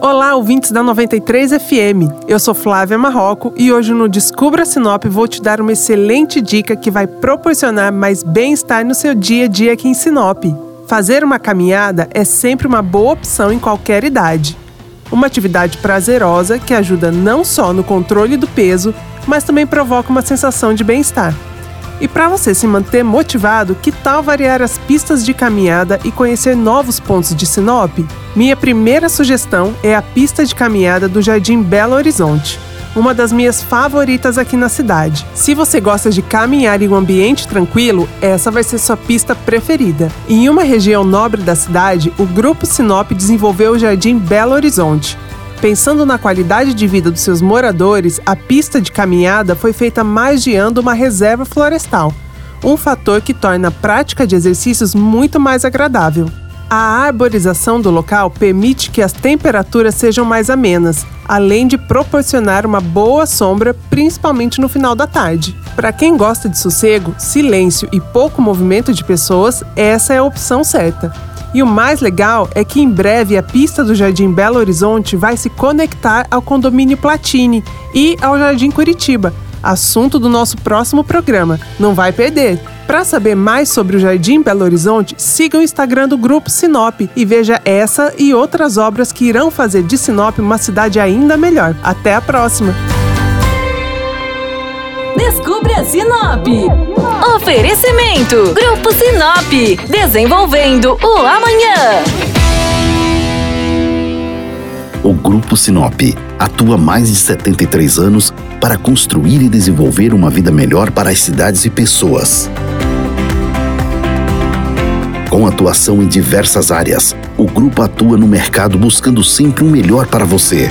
Olá, ouvintes da 93 FM. Eu sou Flávia Marroco e hoje no Descubra Sinop vou te dar uma excelente dica que vai proporcionar mais bem-estar no seu dia a dia aqui em Sinop. Fazer uma caminhada é sempre uma boa opção em qualquer idade. Uma atividade prazerosa que ajuda não só no controle do peso, mas também provoca uma sensação de bem-estar. E para você se manter motivado, que tal variar as pistas de caminhada e conhecer novos pontos de Sinop? Minha primeira sugestão é a pista de caminhada do Jardim Belo Horizonte. Uma das minhas favoritas aqui na cidade. Se você gosta de caminhar em um ambiente tranquilo, essa vai ser sua pista preferida. Em uma região nobre da cidade, o Grupo Sinop desenvolveu o Jardim Belo Horizonte, Pensando na qualidade de vida dos seus moradores, a pista de caminhada foi feita margeando uma reserva florestal, um fator que torna a prática de exercícios muito mais agradável. A arborização do local permite que as temperaturas sejam mais amenas, além de proporcionar uma boa sombra, principalmente no final da tarde. Para quem gosta de sossego, silêncio e pouco movimento de pessoas, essa é a opção certa. E o mais legal é que em breve a pista do Jardim Belo Horizonte vai se conectar ao condomínio Platini e ao Jardim Curitiba, assunto do nosso próximo programa. Não vai perder! Para saber mais sobre o Jardim Belo Horizonte, siga o Instagram do Grupo Sinop e veja essa e outras obras que irão fazer de Sinop uma cidade ainda melhor. Até a próxima! Descubra Sinop. Oferecimento: Grupo Sinop. Desenvolvendo o amanhã. O Grupo Sinop atua há mais de 73 anos para construir e desenvolver uma vida melhor para as cidades e pessoas. Com atuação em diversas áreas, o grupo atua no mercado buscando sempre o melhor para você.